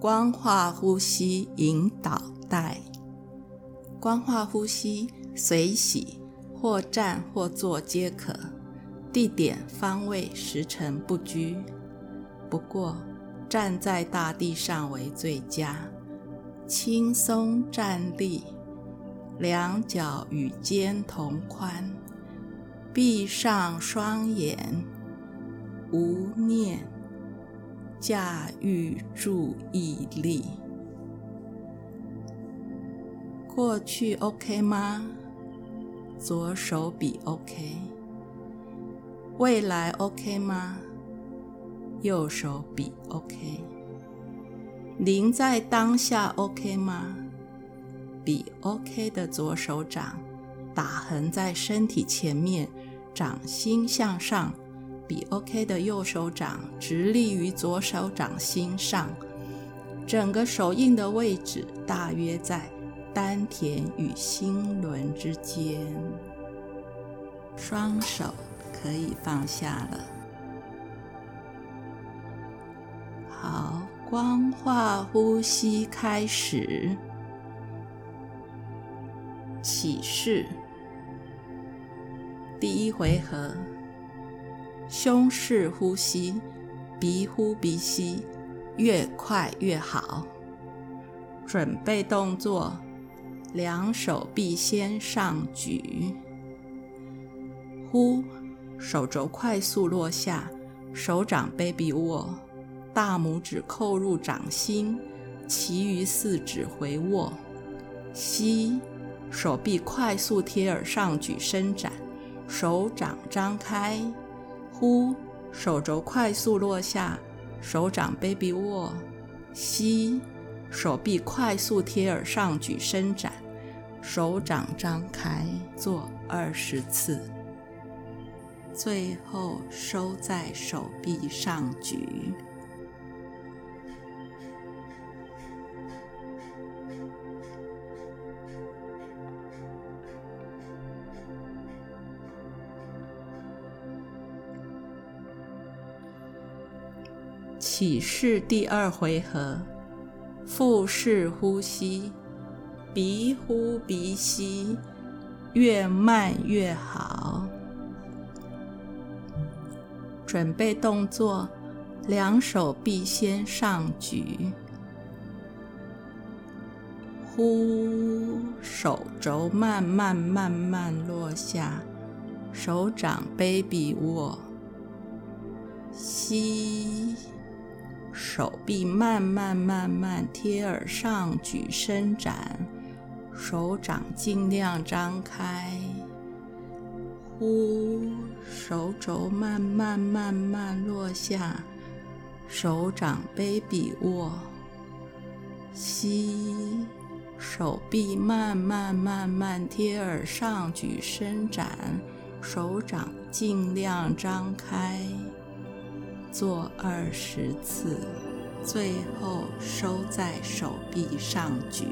光化呼吸引导带，光化呼吸随喜或站或坐皆可，地点方位时辰不拘。不过站在大地上为最佳，轻松站立，两脚与肩同宽，闭上双眼，无念。驾驭注意力，过去 OK 吗？左手比 OK。未来 OK 吗？右手比 OK。您在当下 OK 吗？比 OK 的左手掌打横在身体前面，掌心向上。比 OK 的右手掌直立于左手掌心上，整个手印的位置大约在丹田与心轮之间。双手可以放下了。好，光化呼吸开始。起势，第一回合。胸式呼吸，鼻呼鼻吸，越快越好。准备动作，两手臂先上举，呼，手肘快速落下，手掌 baby 握，大拇指扣入掌心，其余四指回握。吸，手臂快速贴耳上举伸展，手掌张开。呼，手肘快速落下，手掌 baby 握。吸，手臂快速贴耳上举伸展，手掌张开，做二十次。最后收在手臂上举。起式第二回合，腹式呼吸，鼻呼鼻吸，越慢越好。准备动作，两手臂先上举，呼，手肘慢慢慢慢落下，手掌 baby 握，吸。手臂慢慢慢慢贴耳上举伸展，手掌尽量张开。呼，手肘慢慢慢慢落下，手掌 baby 握。吸，手臂慢慢慢慢贴耳上举伸展，手掌尽量张开。做二十次，最后收在手臂上举。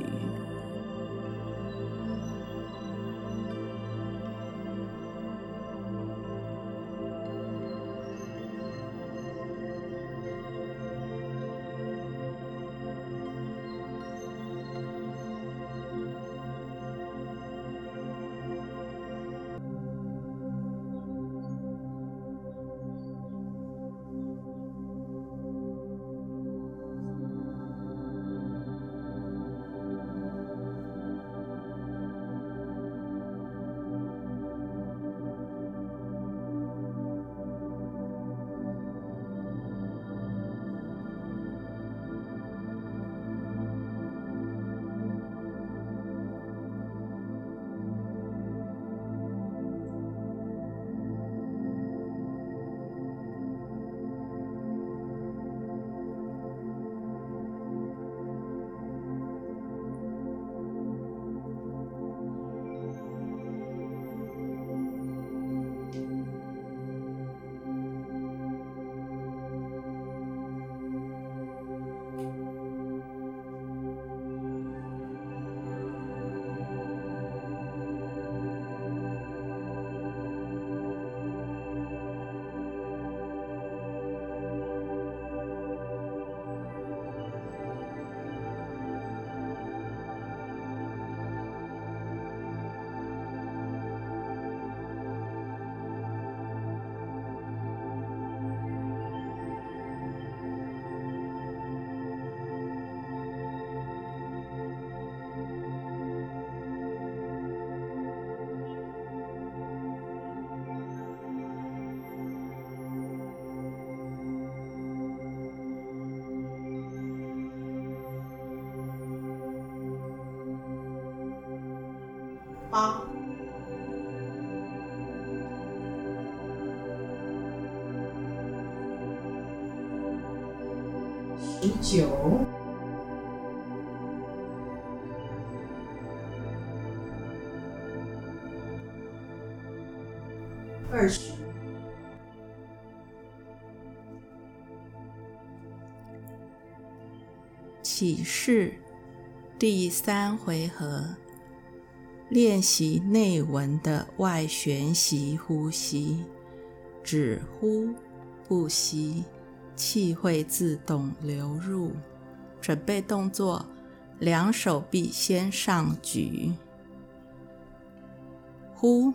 九、二十。启示第三回合，练习内文的外旋息呼吸，只呼不吸，气会自动流入。准备动作：两手臂先上举，呼，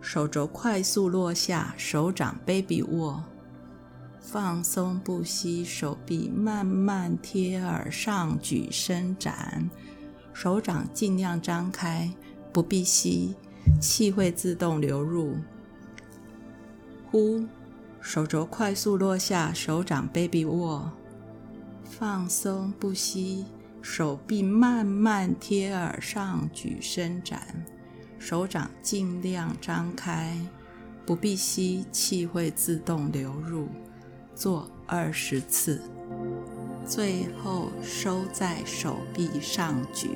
手肘快速落下，手掌 baby 握。放松不息，手臂慢慢贴耳上举伸展，手掌尽量张开，不必吸，气会自动流入。呼，手肘快速落下，手掌 baby 握。放松不息，手臂慢慢贴耳上举伸展，手掌尽量张开，不必吸，气会自动流入。做二十次，最后收在手臂上举。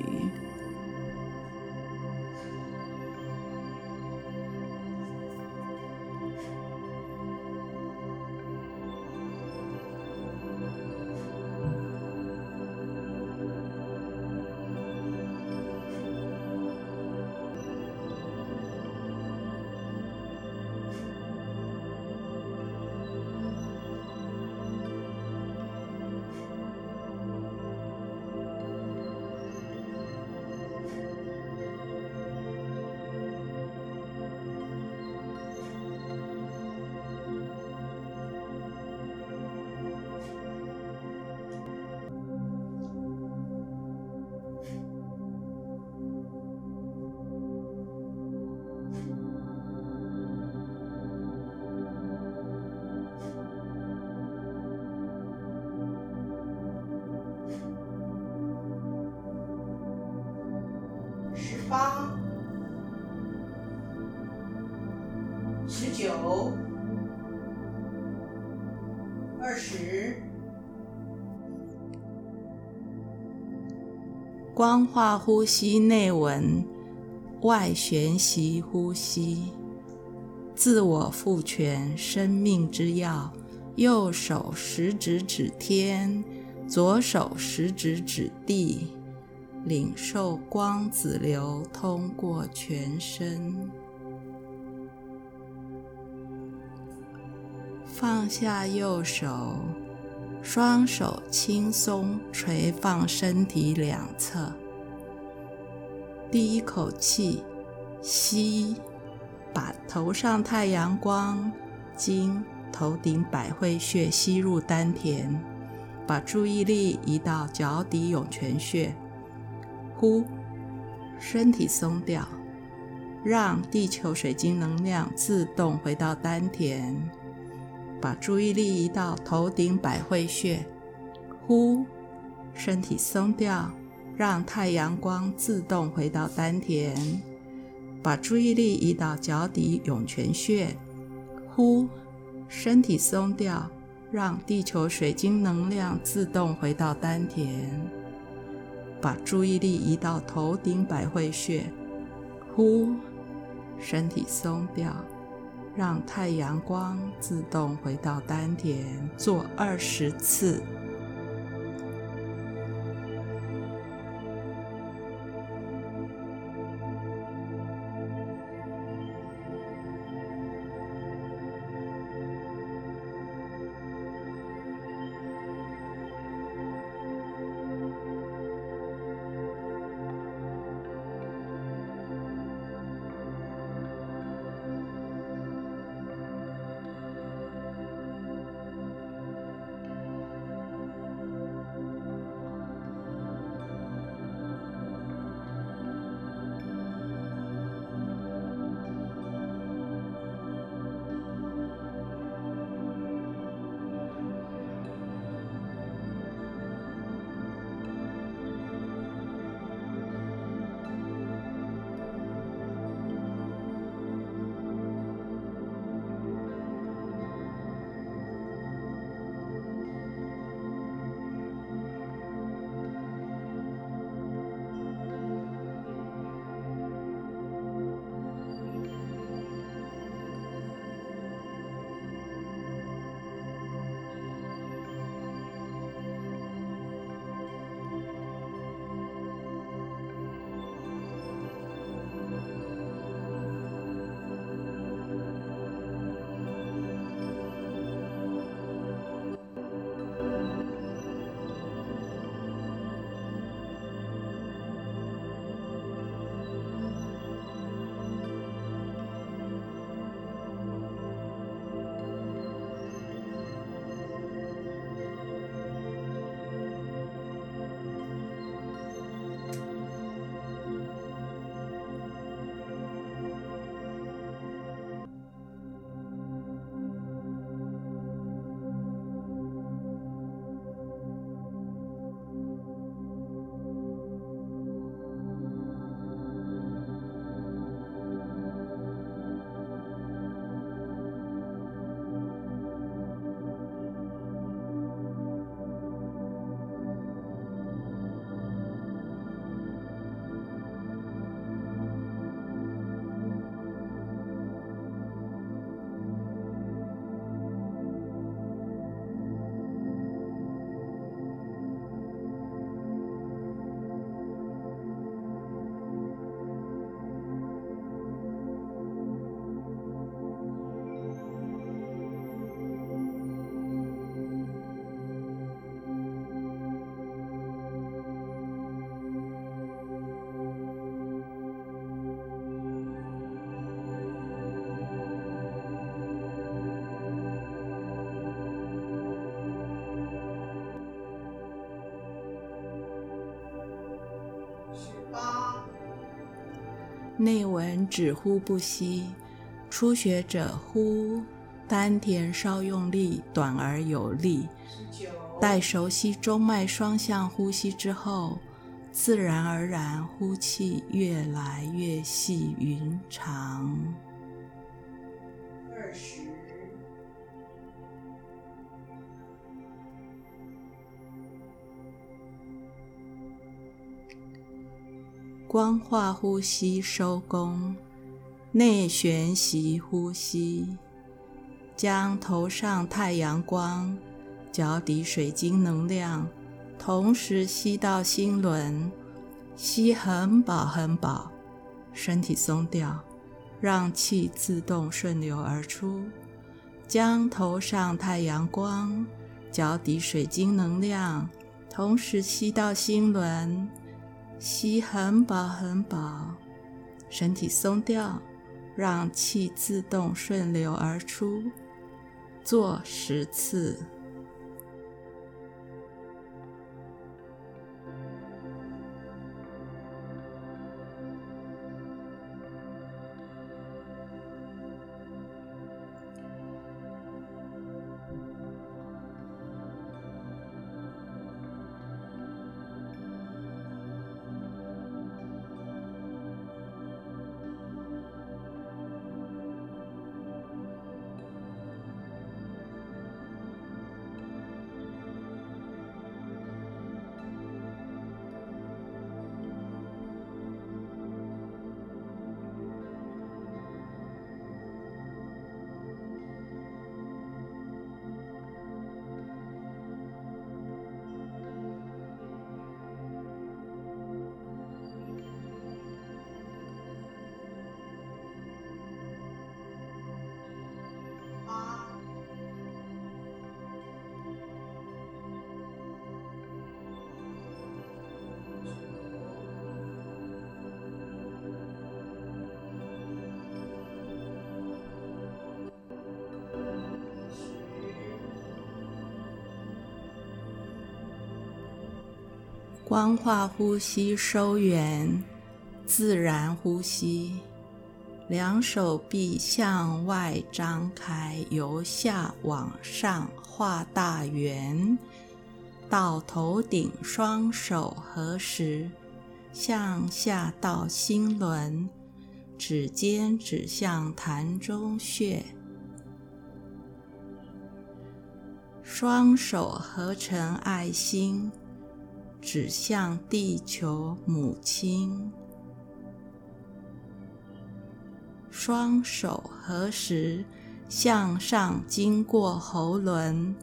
八、十九、二十，光化呼吸内文，外旋息呼吸，自我赋权生命之药。右手食指指天，左手食指指地。领受光子流通过全身，放下右手，双手轻松垂放身体两侧。第一口气吸，把头上太阳光经头顶百会穴吸入丹田，把注意力移到脚底涌泉穴。呼，身体松掉，让地球水晶能量自动回到丹田，把注意力移到头顶百会穴。呼，身体松掉，让太阳光自动回到丹田，把注意力移到脚底涌泉穴。呼，身体松掉，让地球水晶能量自动回到丹田。把注意力移到头顶百会穴，呼，身体松掉，让太阳光自动回到丹田，做二十次。world. 内文只呼不息，初学者呼丹田稍用力，短而有力。待熟悉中脉双向呼吸之后，自然而然呼气越来越细匀长。二十。光化呼吸收功，内旋息呼吸，将头上太阳光、脚底水晶能量同时吸到心轮，吸很饱很饱，身体松掉，让气自动顺流而出。将头上太阳光、脚底水晶能量同时吸到心轮。吸很饱很饱，身体松掉，让气自动顺流而出，做十次。光化呼吸收圆，自然呼吸。两手臂向外张开，由下往上画大圆，到头顶。双手合十，向下到心轮，指尖指向膻中穴。双手合成爱心。指向地球母亲，双手合十向上，经过喉轮，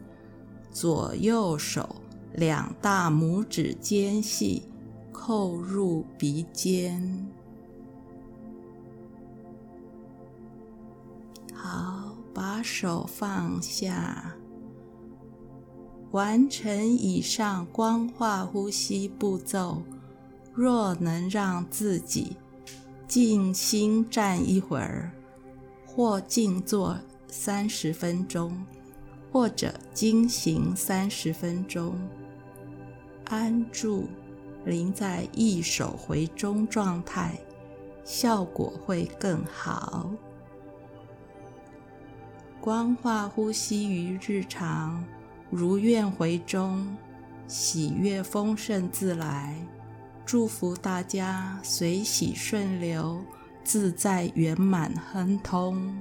左右手两大拇指间隙扣入鼻尖。好，把手放下。完成以上光化呼吸步骤，若能让自己静心站一会儿，或静坐三十分钟，或者经行三十分钟，安住，临在一手回中状态，效果会更好。光化呼吸于日常。如愿回中，喜悦丰盛自来。祝福大家随喜顺流，自在圆满亨通。